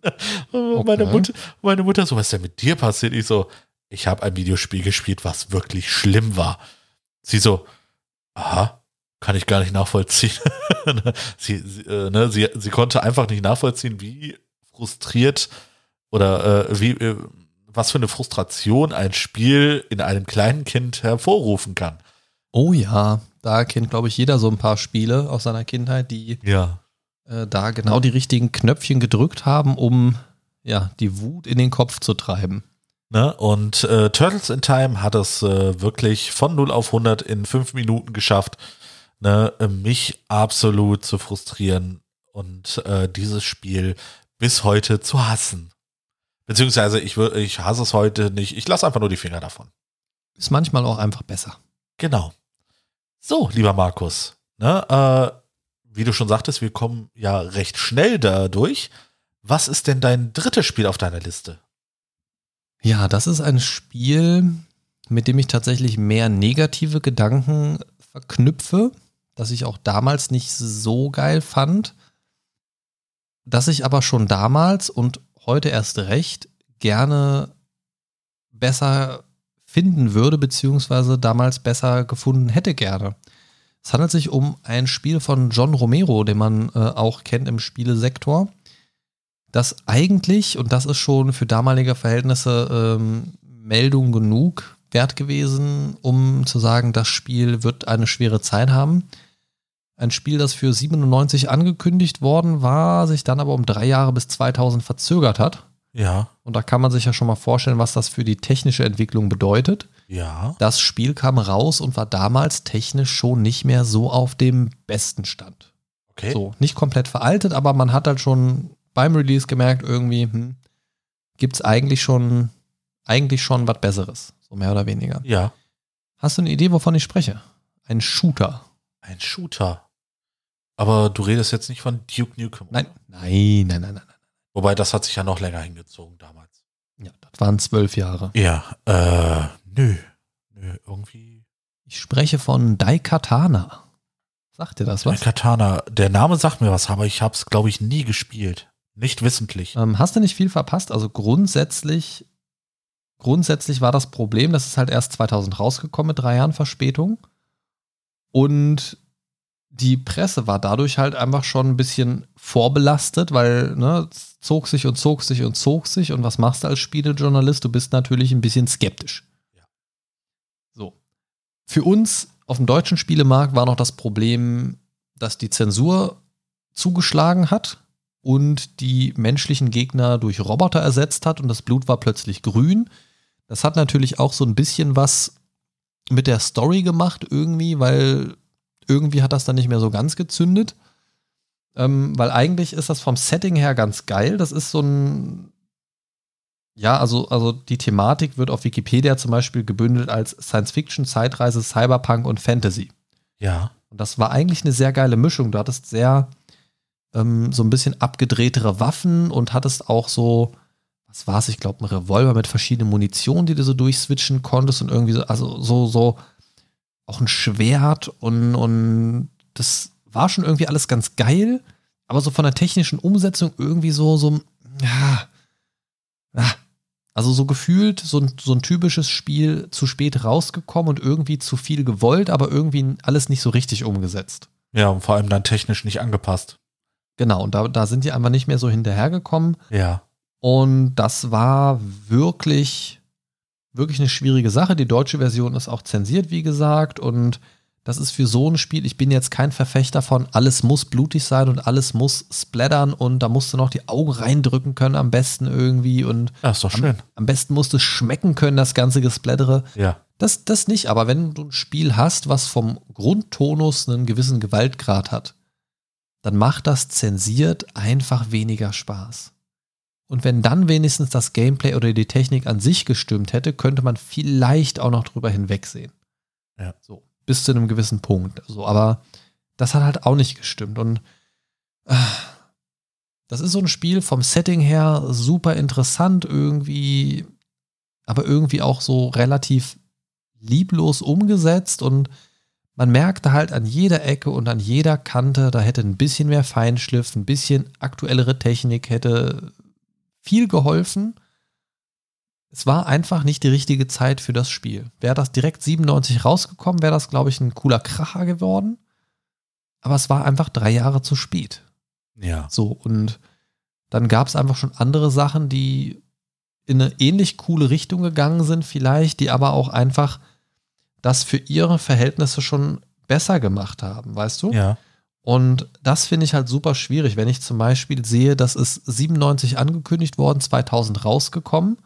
Okay. Meine, Mutter, meine Mutter so, was ist denn mit dir passiert? Ich so, ich habe ein Videospiel gespielt, was wirklich schlimm war. Sie so, aha, kann ich gar nicht nachvollziehen. sie, sie, äh, ne, sie, sie konnte einfach nicht nachvollziehen, wie frustriert oder äh, wie, äh, was für eine Frustration ein Spiel in einem kleinen Kind hervorrufen kann. Oh ja, da kennt, glaube ich, jeder so ein paar Spiele aus seiner Kindheit, die ja. äh, da genau die richtigen Knöpfchen gedrückt haben, um ja, die Wut in den Kopf zu treiben. Ne? Und äh, Turtles in Time hat es äh, wirklich von 0 auf 100 in 5 Minuten geschafft, ne? mich absolut zu frustrieren und äh, dieses Spiel bis heute zu hassen. Beziehungsweise ich, ich hasse es heute nicht, ich lasse einfach nur die Finger davon. Ist manchmal auch einfach besser. Genau. So, lieber Markus, ne, äh, wie du schon sagtest, wir kommen ja recht schnell dadurch. Was ist denn dein drittes Spiel auf deiner Liste? Ja, das ist ein Spiel, mit dem ich tatsächlich mehr negative Gedanken verknüpfe, das ich auch damals nicht so geil fand, dass ich aber schon damals und heute erst recht gerne besser finden würde, beziehungsweise damals besser gefunden hätte gerne. Es handelt sich um ein Spiel von John Romero, den man äh, auch kennt im Spielesektor dass eigentlich, und das ist schon für damalige Verhältnisse ähm, Meldung genug wert gewesen, um zu sagen, das Spiel wird eine schwere Zeit haben. Ein Spiel, das für 97 angekündigt worden war, sich dann aber um drei Jahre bis 2000 verzögert hat. Ja. Und da kann man sich ja schon mal vorstellen, was das für die technische Entwicklung bedeutet. Ja. Das Spiel kam raus und war damals technisch schon nicht mehr so auf dem besten Stand. Okay. So, nicht komplett veraltet, aber man hat halt schon beim Release gemerkt, irgendwie hm, gibt es eigentlich schon, eigentlich schon was Besseres, so mehr oder weniger. Ja. Hast du eine Idee, wovon ich spreche? Ein Shooter. Ein Shooter. Aber du redest jetzt nicht von Duke Nukem. Nein, nein, nein, nein, nein. Wobei das hat sich ja noch länger hingezogen damals. Ja, das waren zwölf Jahre. Ja, äh, nö. Nö, irgendwie. Ich spreche von Daikatana. Sagt dir das was? Daikatana. Der Name sagt mir was, aber ich habe es, glaube ich, nie gespielt. Nicht wissentlich. Ähm, hast du nicht viel verpasst? Also grundsätzlich, grundsätzlich war das Problem, das ist halt erst 2000 rausgekommen mit drei Jahren Verspätung. Und die Presse war dadurch halt einfach schon ein bisschen vorbelastet, weil ne, es zog sich und zog sich und zog sich. Und was machst du als Spielejournalist? Du bist natürlich ein bisschen skeptisch. Ja. So. Für uns auf dem deutschen Spielemarkt war noch das Problem, dass die Zensur zugeschlagen hat und die menschlichen Gegner durch Roboter ersetzt hat und das Blut war plötzlich grün. Das hat natürlich auch so ein bisschen was mit der Story gemacht irgendwie, weil irgendwie hat das dann nicht mehr so ganz gezündet. Ähm, weil eigentlich ist das vom Setting her ganz geil. Das ist so ein, ja, also, also die Thematik wird auf Wikipedia zum Beispiel gebündelt als Science-Fiction, Zeitreise, Cyberpunk und Fantasy. Ja. Und das war eigentlich eine sehr geile Mischung. Du hattest sehr ähm, so ein bisschen abgedrehtere Waffen und hattest auch so, was war es, ich glaube, ein Revolver mit verschiedenen Munitionen, die du so durchswitchen konntest und irgendwie so, also so, so auch ein Schwert und, und das war schon irgendwie alles ganz geil, aber so von der technischen Umsetzung irgendwie so, so, ja, ja. Also so gefühlt so ein, so ein typisches Spiel zu spät rausgekommen und irgendwie zu viel gewollt, aber irgendwie alles nicht so richtig umgesetzt. Ja, und vor allem dann technisch nicht angepasst. Genau, und da, da sind die einfach nicht mehr so hinterhergekommen. Ja. Und das war wirklich, wirklich eine schwierige Sache. Die deutsche Version ist auch zensiert, wie gesagt. Und das ist für so ein Spiel, ich bin jetzt kein Verfechter von, alles muss blutig sein und alles muss splattern und da musst du noch die Augen reindrücken können, am besten irgendwie. Und Das ist doch schön. am, am besten musst du schmecken können, das ganze Gesplättere. Ja. Das, das nicht, aber wenn du ein Spiel hast, was vom Grundtonus einen gewissen Gewaltgrad hat, dann macht das zensiert einfach weniger Spaß. Und wenn dann wenigstens das Gameplay oder die Technik an sich gestimmt hätte, könnte man vielleicht auch noch drüber hinwegsehen. Ja. So, bis zu einem gewissen Punkt. So, aber das hat halt auch nicht gestimmt. Und äh, das ist so ein Spiel vom Setting her super interessant irgendwie, aber irgendwie auch so relativ lieblos umgesetzt und man merkte halt an jeder Ecke und an jeder Kante, da hätte ein bisschen mehr Feinschliff, ein bisschen aktuellere Technik, hätte viel geholfen. Es war einfach nicht die richtige Zeit für das Spiel. Wäre das direkt 97 rausgekommen, wäre das, glaube ich, ein cooler Kracher geworden. Aber es war einfach drei Jahre zu spät. Ja. So, und dann gab es einfach schon andere Sachen, die in eine ähnlich coole Richtung gegangen sind, vielleicht, die aber auch einfach das für ihre Verhältnisse schon besser gemacht haben, weißt du? Ja. Und das finde ich halt super schwierig, wenn ich zum Beispiel sehe, das ist 97 angekündigt worden, 2000 rausgekommen.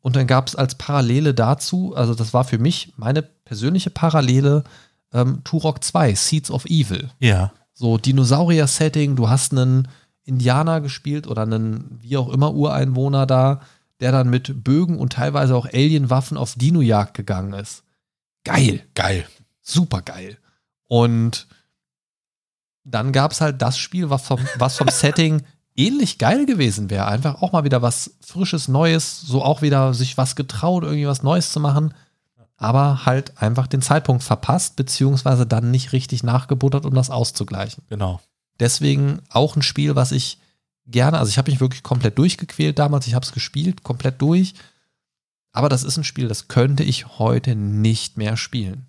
Und dann gab es als Parallele dazu, also das war für mich meine persönliche Parallele, ähm, Turok 2, Seeds of Evil. Ja. So Dinosaurier-Setting, du hast einen Indianer gespielt oder einen, wie auch immer, Ureinwohner da, der dann mit Bögen und teilweise auch Alienwaffen auf Dino-Jagd gegangen ist. Geil, Geil. super geil. Und dann gab es halt das Spiel, was vom, was vom Setting ähnlich geil gewesen wäre. Einfach auch mal wieder was Frisches, Neues, so auch wieder sich was getraut, irgendwie was Neues zu machen. Aber halt einfach den Zeitpunkt verpasst, beziehungsweise dann nicht richtig nachgebuttert, um das auszugleichen. Genau. Deswegen auch ein Spiel, was ich gerne, also ich habe mich wirklich komplett durchgequält damals, ich habe es gespielt, komplett durch. Aber das ist ein Spiel, das könnte ich heute nicht mehr spielen.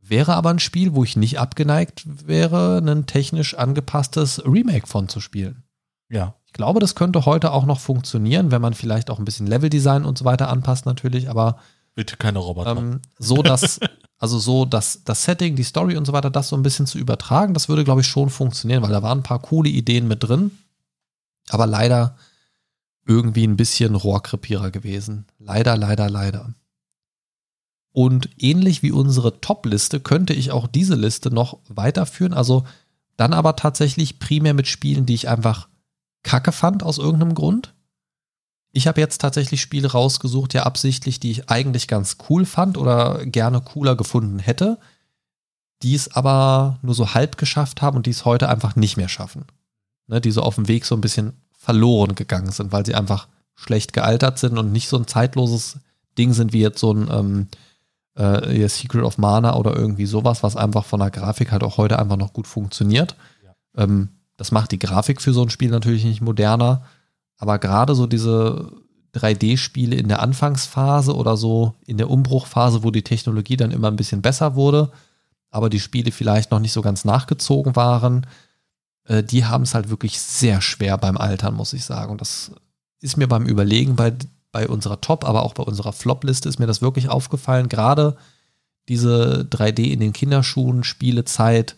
Wäre aber ein Spiel, wo ich nicht abgeneigt wäre, ein technisch angepasstes Remake von zu spielen. Ja. Ich glaube, das könnte heute auch noch funktionieren, wenn man vielleicht auch ein bisschen Leveldesign und so weiter anpasst natürlich, aber Bitte keine Roboter. ähm, so dass, also so dass das Setting, die Story und so weiter, das so ein bisschen zu übertragen, das würde, glaube ich, schon funktionieren, weil da waren ein paar coole Ideen mit drin, aber leider irgendwie ein bisschen Rohrkrepierer gewesen. Leider, leider, leider. Und ähnlich wie unsere Top-Liste könnte ich auch diese Liste noch weiterführen, also dann aber tatsächlich primär mit Spielen, die ich einfach kacke fand aus irgendeinem Grund. Ich habe jetzt tatsächlich Spiele rausgesucht, ja absichtlich, die ich eigentlich ganz cool fand oder gerne cooler gefunden hätte, die es aber nur so halb geschafft haben und die es heute einfach nicht mehr schaffen. Ne, die so auf dem Weg so ein bisschen verloren gegangen sind, weil sie einfach schlecht gealtert sind und nicht so ein zeitloses Ding sind wie jetzt so ein ähm, äh, Secret of Mana oder irgendwie sowas, was einfach von der Grafik halt auch heute einfach noch gut funktioniert. Ähm, das macht die Grafik für so ein Spiel natürlich nicht moderner, aber gerade so diese 3D-Spiele in der Anfangsphase oder so in der Umbruchphase, wo die Technologie dann immer ein bisschen besser wurde, aber die Spiele vielleicht noch nicht so ganz nachgezogen waren, äh, die haben es halt wirklich sehr schwer beim Altern, muss ich sagen. Und das ist mir beim Überlegen bei, bei unserer Top, aber auch bei unserer Flop-Liste ist mir das wirklich aufgefallen. Gerade diese 3D in den Kinderschuhen, Spielezeit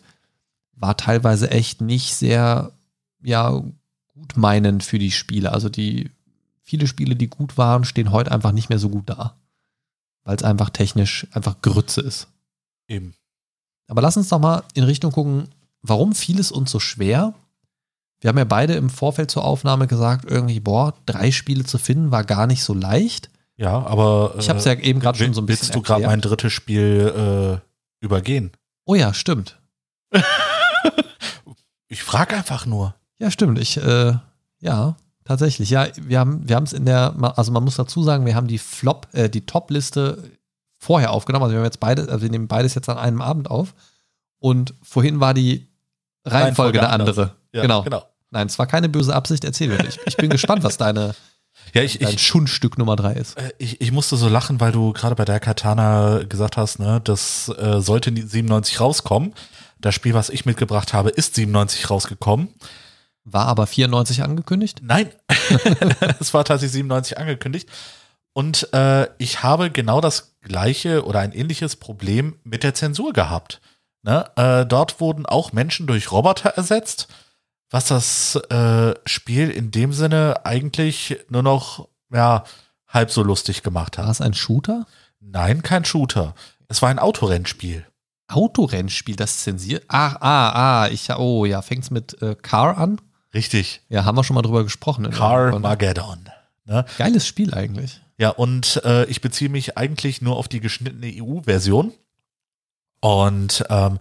war teilweise echt nicht sehr, ja, gut meinend für die Spiele. Also die viele Spiele, die gut waren, stehen heute einfach nicht mehr so gut da. Weil es einfach technisch einfach Grütze ist. Eben. Aber lass uns doch mal in Richtung gucken, warum fiel es uns so schwer? Wir haben ja beide im Vorfeld zur Aufnahme gesagt, irgendwie, boah, drei Spiele zu finden war gar nicht so leicht. Ja, aber. Ich habe es ja eben gerade schon so ein bisschen Willst du gerade mein drittes Spiel äh, übergehen? Oh ja, stimmt. ich frage einfach nur. Ja, stimmt. Ich, äh, ja, tatsächlich. Ja, wir haben wir es in der, also man muss dazu sagen, wir haben die Flop, äh, die Top-Liste vorher aufgenommen. Also wir haben jetzt beide, also wir nehmen beides jetzt an einem Abend auf. Und vorhin war die Reihenfolge, Reihenfolge eine andere. Ja, genau. genau. Nein, es war keine böse Absicht, erzähl mir. Ich, ich bin gespannt, was deine ja, ich, dein ich, Schundstück Nummer drei ist. Äh, ich, ich musste so lachen, weil du gerade bei der Katana gesagt hast, ne, das äh, sollte 97 rauskommen. Das Spiel, was ich mitgebracht habe, ist 97 rausgekommen. War aber 94 angekündigt? Nein, es war tatsächlich 97 angekündigt. Und äh, ich habe genau das gleiche oder ein ähnliches Problem mit der Zensur gehabt. Ne? Äh, dort wurden auch Menschen durch Roboter ersetzt was das äh, Spiel in dem Sinne eigentlich nur noch ja, halb so lustig gemacht hat. War es ein Shooter? Nein, kein Shooter. Es war ein Autorennspiel. Autorennspiel, das zensiert. Ach, ah, ah, ich, oh ja, fängt es mit äh, Car an? Richtig. Ja, haben wir schon mal drüber gesprochen. Car Mageddon. Ne? Geiles Spiel eigentlich. Ja, und äh, ich beziehe mich eigentlich nur auf die geschnittene EU-Version. Und ähm,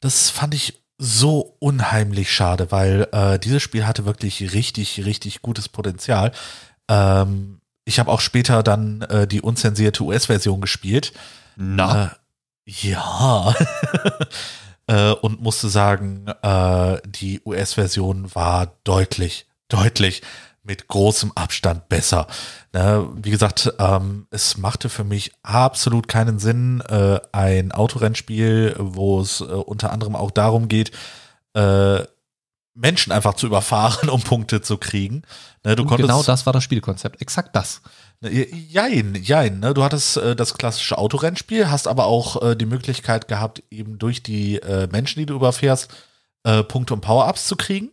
das fand ich so unheimlich schade, weil äh, dieses Spiel hatte wirklich richtig, richtig gutes Potenzial. Ähm, ich habe auch später dann äh, die unzensierte US-Version gespielt. Na. Äh, ja. äh, und musste sagen, äh, die US-Version war deutlich, deutlich mit großem Abstand besser. Ne, wie gesagt, ähm, es machte für mich absolut keinen Sinn, äh, ein Autorennspiel, wo es äh, unter anderem auch darum geht, äh, Menschen einfach zu überfahren, um Punkte zu kriegen. Ne, du konntest, genau das war das Spielkonzept, exakt das. Ne, jein, jein. Ne? Du hattest äh, das klassische Autorennspiel, hast aber auch äh, die Möglichkeit gehabt, eben durch die äh, Menschen, die du überfährst, äh, Punkte und Power-Ups zu kriegen.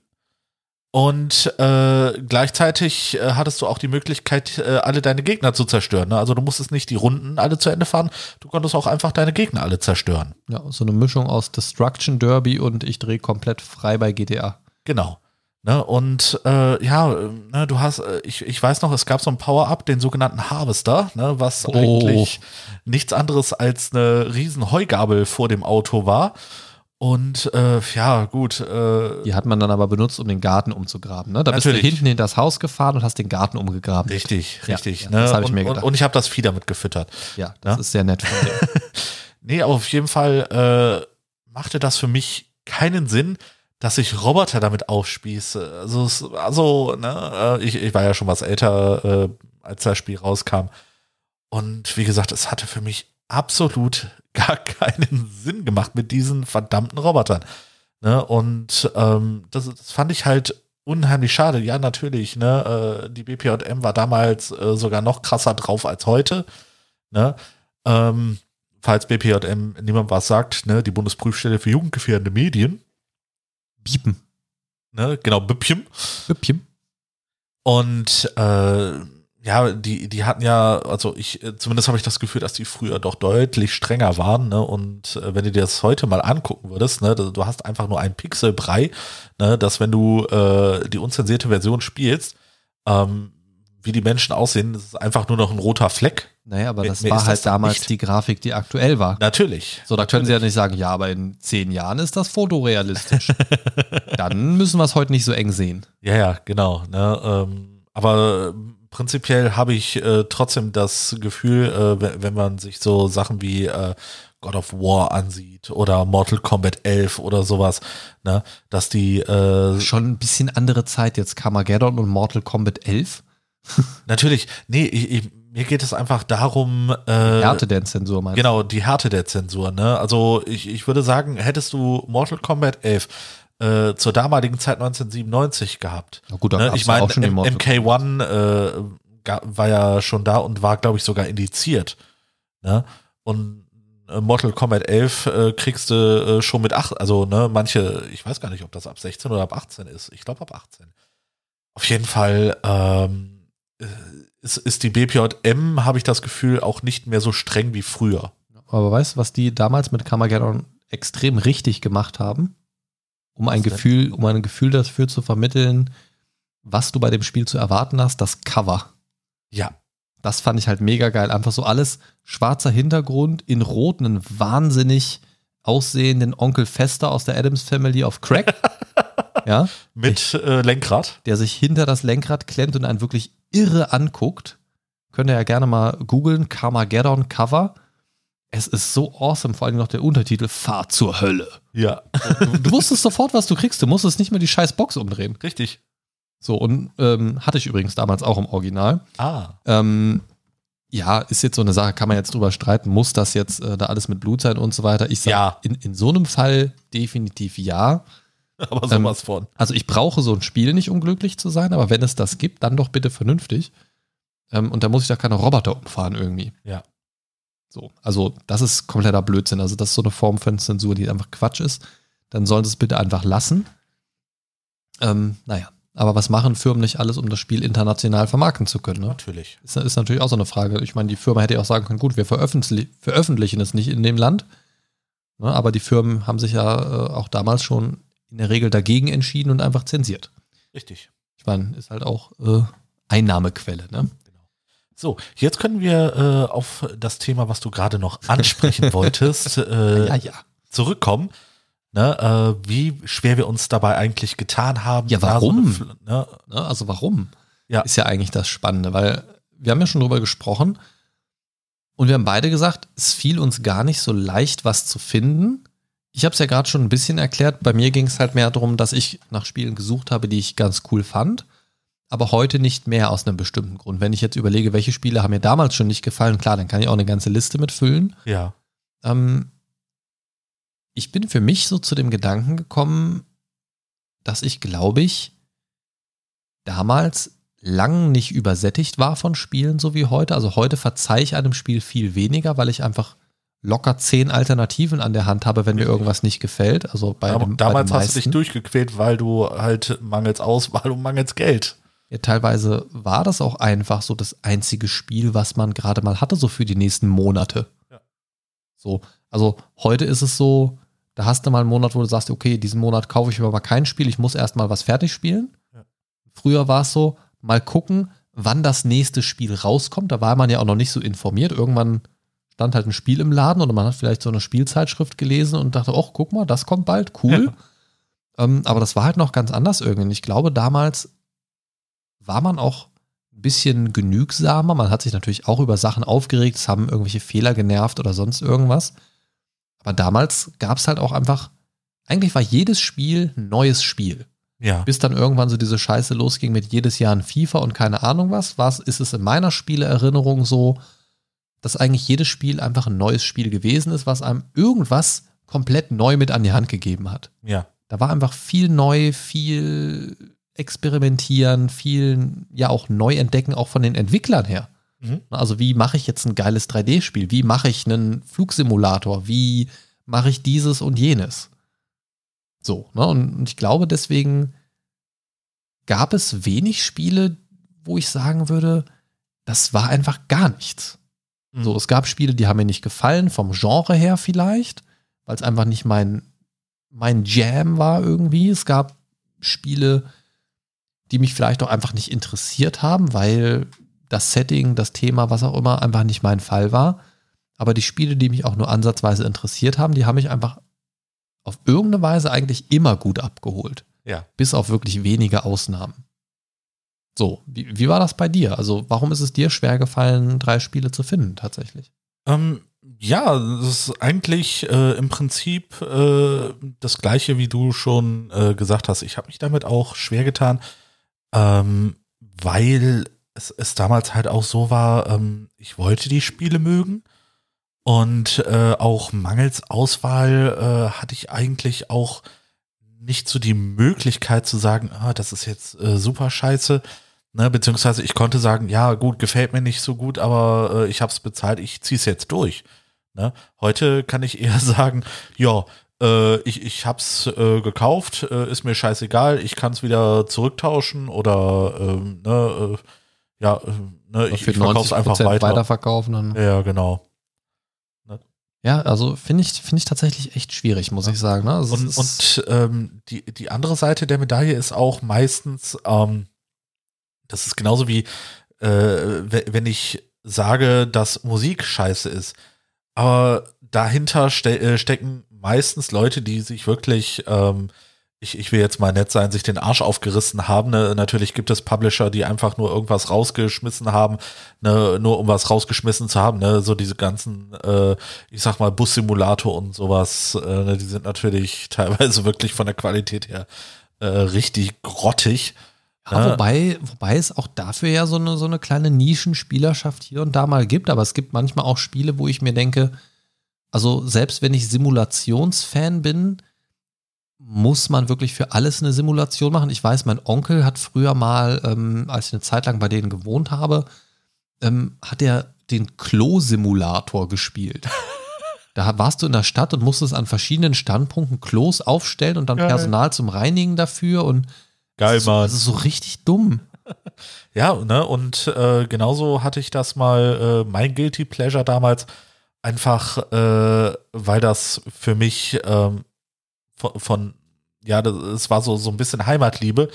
Und äh, gleichzeitig äh, hattest du auch die Möglichkeit, äh, alle deine Gegner zu zerstören. Ne? Also du musstest nicht die Runden alle zu Ende fahren, du konntest auch einfach deine Gegner alle zerstören. Ja, so eine Mischung aus Destruction Derby und ich drehe komplett frei bei GTA. Genau. Ne, und äh, ja, ne, du hast, äh, ich, ich weiß noch, es gab so ein Power-Up, den sogenannten Harvester, ne, was oh. eigentlich nichts anderes als eine riesen Heugabel vor dem Auto war. Und äh, ja, gut. Äh, die hat man dann aber benutzt, um den Garten umzugraben. Ne? Da natürlich. bist du hinten hinter das Haus gefahren und hast den Garten umgegraben. Richtig, richtig. Ja, ne? Das habe ich mir gedacht. Und, ich habe das Vieh damit gefüttert. Ja, das ja? ist sehr nett von dir. nee, aber auf jeden Fall äh, machte das für mich keinen Sinn, dass ich Roboter damit aufspieße. Also, also ne, äh, ich, ich war ja schon was älter, äh, als das Spiel rauskam. Und wie gesagt, es hatte für mich absolut gar keinen Sinn gemacht mit diesen verdammten Robotern. Ne? Und ähm, das, das fand ich halt unheimlich schade. Ja, natürlich, ne? Äh, die BPJM war damals äh, sogar noch krasser drauf als heute. Ne? Ähm, falls BPJM niemand was sagt, ne, die Bundesprüfstelle für jugendgefährdende Medien. Biepen. Ne, genau, Büppchen. Büppchen. Und äh, ja, die, die hatten ja, also ich, äh, zumindest habe ich das Gefühl, dass die früher doch deutlich strenger waren, ne? Und äh, wenn du dir das heute mal angucken würdest, ne, du hast einfach nur ein Pixelbrei, ne, dass wenn du äh, die unzensierte Version spielst, ähm, wie die Menschen aussehen, das ist einfach nur noch ein roter Fleck. Naja, aber das war halt das damals nicht. die Grafik, die aktuell war. Natürlich. So, da können sie ja nicht sagen, ja, aber in zehn Jahren ist das fotorealistisch. Dann müssen wir es heute nicht so eng sehen. Ja, ja, genau. Ne, ähm, aber prinzipiell habe ich äh, trotzdem das Gefühl, äh, wenn man sich so Sachen wie äh, God of War ansieht oder Mortal Kombat 11 oder sowas, ne, dass die äh, schon ein bisschen andere Zeit jetzt Carmageddon und Mortal Kombat 11. Natürlich, nee, ich, ich, mir geht es einfach darum. Äh, Härte der Zensur, meinst Genau, die Härte der Zensur. Ne? Also ich, ich würde sagen, hättest du Mortal Kombat 11 äh, zur damaligen Zeit 1997 gehabt. Na gut, ne? Ich meine, MK1 äh, war ja schon da und war, glaube ich, sogar indiziert. Ne? Und äh, Mortal Kombat 11 äh, kriegst du äh, schon mit 8, also ne, manche, ich weiß gar nicht, ob das ab 16 oder ab 18 ist. Ich glaube ab 18. Auf jeden Fall ähm, äh, ist, ist die BPJM, habe ich das Gefühl, auch nicht mehr so streng wie früher. Aber weißt du, was die damals mit Carmageddon extrem richtig gemacht haben? Um ein Gefühl, um ein Gefühl dafür zu vermitteln, was du bei dem Spiel zu erwarten hast, das Cover. Ja. Das fand ich halt mega geil. Einfach so alles schwarzer Hintergrund in rot, ein wahnsinnig aussehenden Onkel Fester aus der Adams Family auf Crack. ja. Mit äh, Lenkrad. Der sich hinter das Lenkrad klemmt und einen wirklich irre anguckt. Könnt ihr ja gerne mal googeln, Carmageddon Cover. Es ist so awesome, vor allem noch der Untertitel Fahr zur Hölle. Ja. Du, wusstest sofort, was du kriegst. Du musstest nicht mehr die scheiß Box umdrehen. Richtig. So, und ähm, hatte ich übrigens damals auch im Original. Ah. Ähm, ja, ist jetzt so eine Sache, kann man jetzt drüber streiten, muss das jetzt äh, da alles mit Blut sein und so weiter. Ich sage, Ja. in, in so einem Fall definitiv ja. Aber Ähm, sowas von. Also ich brauche so ein Spiel nicht, um glücklich zu sein, aber wenn es das gibt, dann doch bitte vernünftig. Ähm, und da muss ich da keine Roboter umfahren irgendwie. Ja. So, also das ist kompletter Blödsinn. Also das ist so eine Form von Zensur, die einfach Quatsch ist. Dann sollen sie es bitte einfach lassen. Ähm, naja, aber was machen Firmen nicht alles, um das Spiel international vermarkten zu können? Ne? Natürlich. Ist, ist natürlich auch so eine Frage. Ich meine, die Firma hätte ja auch sagen können, gut, wir veröffentlichen, veröffentlichen es nicht in dem Land. Ne, aber die Firmen haben sich ja äh, auch damals schon in der Regel dagegen entschieden und einfach zensiert. Richtig. Ich meine, ist halt auch äh, Einnahmequelle. Ne? So, jetzt können wir äh, auf das Thema, was du gerade noch ansprechen wolltest, äh, ja, ja. zurückkommen. Ne, äh, wie schwer wir uns dabei eigentlich getan haben. Ja, da so warum? eine ne, Ne? Also warum? Ja. Ist ja eigentlich das Spannende, weil wir haben ja schon drüber gesprochen und wir haben beide gesagt, es fiel uns gar nicht so leicht, was zu finden. Ich habe es ja gerade schon ein bisschen erklärt. Bei mir ging es halt mehr darum, dass ich nach Spielen gesucht habe, die ich ganz cool fand, aber heute nicht mehr aus einem bestimmten Grund. Wenn ich jetzt überlege, welche Spiele haben mir damals schon nicht gefallen, klar, dann kann ich auch eine ganze Liste mitfüllen. ja, Ähm, ich bin für mich so zu dem Gedanken gekommen, dass ich, glaube ich, damals lang nicht übersättigt war von Spielen, so wie heute. Also heute verzeihe ich einem Spiel viel weniger, weil ich einfach locker zehn Alternativen an der Hand habe, wenn mir irgendwas nicht gefällt. Also bei aber dem, damals bei hast du dich durchgequält, weil du halt mangels Auswahl und mangels Geld. Ja, teilweise war das auch einfach so das einzige Spiel, was man gerade mal hatte, so für die nächsten Monate. Ja. So, also heute ist es so, da hast du mal einen Monat, wo du sagst, okay, diesen Monat kaufe ich mir mal kein Spiel, ich muss erst mal was fertig spielen. Ja. Früher war es so, mal gucken, wann das nächste Spiel rauskommt. Da war man ja auch noch nicht so informiert. Irgendwann stand halt ein Spiel im Laden oder man hat vielleicht so eine Spielzeitschrift gelesen und dachte, ach, guck mal, das kommt bald, cool. Ähm, aber das war halt noch ganz anders irgendwie. Ich glaube, damals war man auch ein bisschen genügsamer. Man hat sich natürlich auch über Sachen aufgeregt, es haben irgendwelche Fehler genervt oder sonst irgendwas. Aber damals gab es halt auch einfach, eigentlich war jedes Spiel ein neues Spiel. Ja. Bis dann irgendwann so diese Scheiße losging mit jedes Jahr ein FIFA und keine Ahnung was, was ist es in meiner Spieleerinnerung so, dass eigentlich jedes Spiel einfach ein neues Spiel gewesen ist, was einem irgendwas komplett neu mit an die Hand gegeben hat. Ja. Da war einfach viel neu, viel experimentieren, viel ja auch neu entdecken, auch von den Entwicklern her. Mhm. Also wie mache ich jetzt ein geiles 3D-Spiel? Wie mache ich einen Flugsimulator? Wie mache ich dieses und jenes? So, ne? Und und ich glaube, deswegen gab es wenig Spiele, wo ich sagen würde, das war einfach gar nichts. Mhm. So, es gab Spiele, die haben mir nicht gefallen, vom Genre her vielleicht, weil es einfach nicht mein, mein Jam war irgendwie. Es gab Spiele, die mich vielleicht auch einfach nicht interessiert haben, weil das Setting, das Thema, was auch immer, einfach nicht mein Fall war. Aber die Spiele, die mich auch nur ansatzweise interessiert haben, die haben mich einfach auf irgendeine Weise eigentlich immer gut abgeholt. Ja. Bis auf wirklich wenige Ausnahmen. So, wie, wie war das bei dir? Also, warum ist es dir schwer gefallen, drei Spiele zu finden, tatsächlich? Ähm, ja, das ist eigentlich äh, im Prinzip äh, das gleiche, wie du schon äh, gesagt hast. Ich habe mich damit auch schwer getan, ähm, weil es, es damals halt auch so war, ähm, ich wollte die Spiele mögen und äh, auch mangels Auswahl äh, hatte ich eigentlich auch nicht so die Möglichkeit zu sagen, ah, das ist jetzt äh, super scheiße. Ne, beziehungsweise ich konnte sagen, ja gut, gefällt mir nicht so gut, aber äh, ich habe es bezahlt, ich zieh's jetzt durch. Ne? Heute kann ich eher sagen, ja, äh, ich, ich hab's äh, gekauft, äh, ist mir scheißegal, ich kann es wieder zurücktauschen oder ähm, ne, äh, ja, äh, ne, ich, ich verkauf's einfach 90% weiter. weiterverkaufen. Dann. Ja, genau. Ja, also finde ich, finde ich tatsächlich echt schwierig, muss ich sagen. Ne? Also es Und, und ähm, die, die andere Seite der Medaille ist auch meistens, ähm, das ist genauso wie, äh, we- wenn ich sage, dass Musik scheiße ist. Aber dahinter ste stecken meistens Leute, die sich wirklich, ähm, ich, ich will jetzt mal nett sein, sich den Arsch aufgerissen haben. Ne? Natürlich gibt es Publisher, die einfach nur irgendwas rausgeschmissen haben, ne? nur um was rausgeschmissen zu haben. Ne? So diese ganzen, äh, ich sag mal, Bussimulator und sowas, äh, ne? die sind natürlich teilweise wirklich von der Qualität her äh, richtig grottig. Ja, ne? wobei, wobei es auch dafür ja so eine, so eine kleine Nischenspielerschaft hier und da mal gibt, aber es gibt manchmal auch Spiele, wo ich mir denke, also selbst wenn ich Simulationsfan bin, muss man wirklich für alles eine Simulation machen. Ich weiß, mein Onkel hat früher mal, ähm, als ich eine Zeit lang bei denen gewohnt habe, ähm, hat er den Klo-Simulator gespielt. Da warst du in der Stadt und musstest an verschiedenen Standpunkten Klos aufstellen und dann Geil. Personal zum Reinigen dafür und Geil, das ist, Mann. das ist so richtig dumm. Ja, ne, und äh, genauso hatte ich das mal, äh, mein Guilty Pleasure damals, einfach, äh, weil das für mich ähm, von, von ja, das, es war so, so ein bisschen Heimatliebe,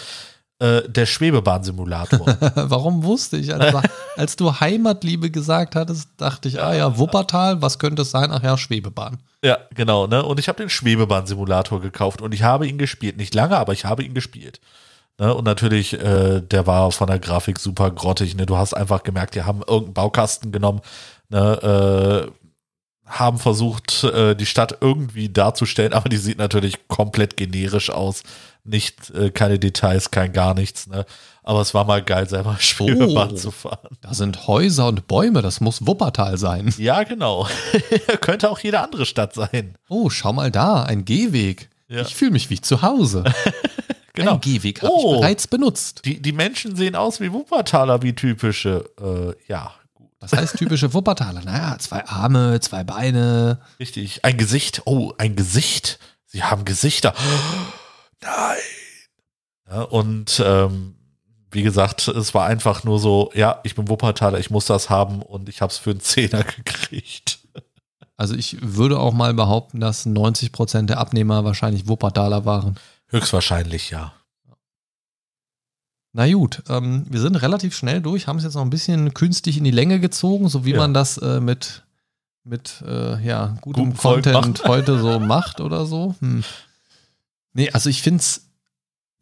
äh, der Schwebebahnsimulator. Warum wusste ich? Als, als du Heimatliebe gesagt hattest, dachte ich, ah ja, Wuppertal, was könnte es sein? Ach ja, Schwebebahn. ja, genau, ne, und ich habe den Schwebebahnsimulator gekauft und ich habe ihn gespielt. Nicht lange, aber ich habe ihn gespielt. Ne, und natürlich, äh, der war von der Grafik super grottig. Ne? Du hast einfach gemerkt, die haben irgendeinen Baukasten genommen, ne, äh, haben versucht, äh, die Stadt irgendwie darzustellen, aber die sieht natürlich komplett generisch aus. Nicht, äh, keine Details, kein gar nichts, ne? Aber es war mal geil, selber Schwebebahn Oh. zu fahren. Da sind Häuser und Bäume, das muss Wuppertal sein. Ja, genau. Könnte auch jede andere Stadt sein. Oh, schau mal da, ein Gehweg. Ja. Ich fühle mich wie zu Hause. Genau. Ein Gehweg habe Oh. ich bereits benutzt. Die, die Menschen sehen aus wie Wuppertaler, wie typische. Äh, ja. Was heißt typische Wuppertaler? Naja, zwei Arme, zwei Beine. Richtig. Ein Gesicht. Oh, ein Gesicht. Sie haben Gesichter. Nein. Ja, und ähm, wie gesagt, es war einfach nur so, ja, ich bin Wuppertaler, ich muss das haben und ich habe es für einen Zehner gekriegt. Also ich würde auch mal behaupten, dass 90 Prozent der Abnehmer wahrscheinlich Wuppertaler waren. Höchstwahrscheinlich, ja. Na gut, ähm, wir sind relativ schnell durch, haben es jetzt noch ein bisschen künstlich in die Länge gezogen, so wie Ja. man das äh, mit, mit äh, ja, gutem Volk Content heute so macht oder so. Hm. Nee, also ich finde es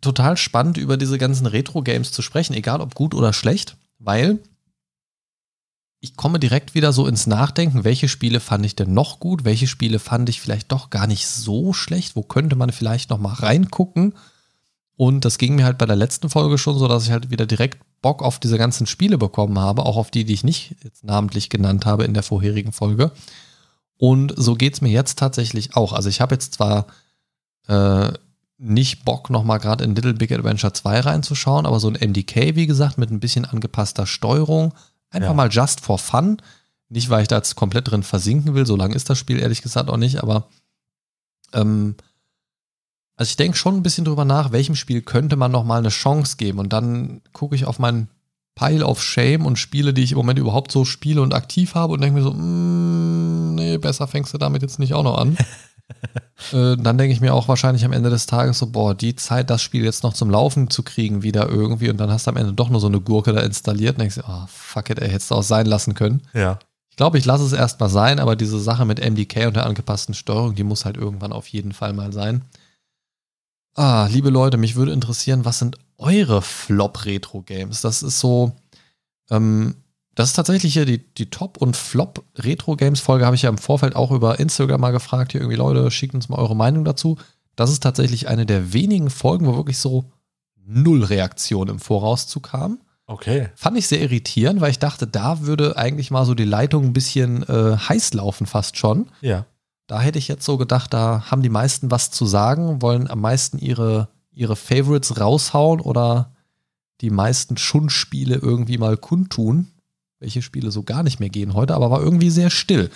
total spannend, über diese ganzen Retro-Games zu sprechen, egal ob gut oder schlecht, weil ich komme direkt wieder so ins Nachdenken, welche Spiele fand ich denn noch gut, welche Spiele fand ich vielleicht doch gar nicht so schlecht, wo könnte man vielleicht noch mal reingucken. Und das ging mir halt bei der letzten Folge schon so, dass ich halt wieder direkt Bock auf diese ganzen Spiele bekommen habe, auch auf die, die ich nicht jetzt namentlich genannt habe in der vorherigen Folge. Und so geht's mir jetzt tatsächlich auch. Also ich habe jetzt zwar äh, nicht Bock, nochmal gerade in Little Big Adventure 2 reinzuschauen, aber so ein MDK, wie gesagt, mit ein bisschen angepasster Steuerung, einfach Ja. mal just for fun. Nicht, weil ich da jetzt komplett drin versinken will, so lang ist das Spiel ehrlich gesagt auch nicht, aber ähm, also ich denke schon ein bisschen drüber nach, welchem Spiel könnte man noch mal eine Chance geben und dann gucke ich auf meinen Pile of Shame und Spiele, die ich im Moment überhaupt so spiele und aktiv habe und denke mir so, mm, nee, besser fängst du damit jetzt nicht auch noch an. äh, dann denke ich mir auch wahrscheinlich am Ende des Tages so, boah, die Zeit, das Spiel jetzt noch zum Laufen zu kriegen wieder irgendwie und dann hast du am Ende doch nur so eine Gurke da installiert und denkst dir, oh, fuck it, ey, hättest du auch sein lassen können. Ja. Ich glaube, ich lasse es erstmal sein, aber diese Sache mit MDK und der angepassten Steuerung, die muss halt irgendwann auf jeden Fall mal sein. Ah, liebe Leute, mich würde interessieren, was sind eure Flop-Retro-Games? Das ist so, ähm, das ist tatsächlich hier die, die Top- und Flop-Retro-Games-Folge, habe ich ja im Vorfeld auch über Instagram mal gefragt. Hier irgendwie, Leute, schickt uns mal eure Meinung dazu. Das ist tatsächlich eine der wenigen Folgen, wo wirklich so null Reaktion im Voraus zu kam. Okay. Fand ich sehr irritierend, weil ich dachte, da würde eigentlich mal so die Leitung ein bisschen äh, heiß laufen, fast schon. Ja. Da hätte ich jetzt so gedacht, da haben die meisten was zu sagen, wollen am meisten ihre, ihre Favorites raushauen oder die meisten Schundspiele irgendwie mal kundtun. Welche Spiele so gar nicht mehr gehen heute, aber war irgendwie sehr still.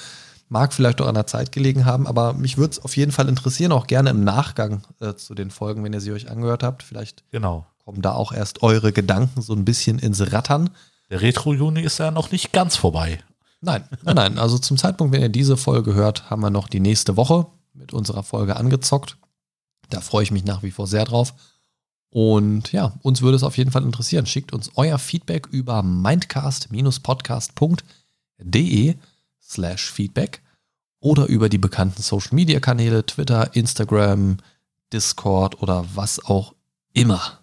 Mag vielleicht auch an der Zeit gelegen haben, aber mich würde es auf jeden Fall interessieren, auch gerne im Nachgang äh, zu den Folgen, wenn ihr sie euch angehört habt. Vielleicht Genau. kommen da auch erst eure Gedanken so ein bisschen ins Rattern. Der Retro-Juni ist ja noch nicht ganz vorbei. Nein, nein, nein. Also zum Zeitpunkt, wenn ihr diese Folge hört, haben wir noch die nächste Woche mit unserer Folge angezockt. Da freue ich mich nach wie vor sehr drauf. Und ja, uns würde es auf jeden Fall interessieren. Schickt uns euer Feedback über mindcast-podcast.de slash Feedback. oder über die bekannten Social-Media-Kanäle Twitter, Instagram, Discord oder was auch immer.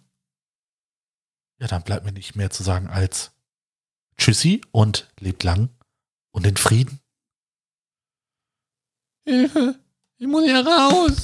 Ja, dann bleibt mir nicht mehr zu sagen als Tschüssi und lebt lang und in Frieden. Hilfe, ich muss hier raus.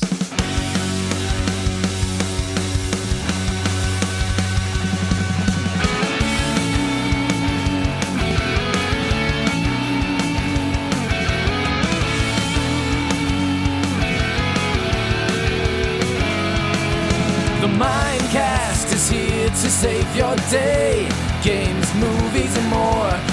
The Mindcast is here to save your day. Games, movies, and more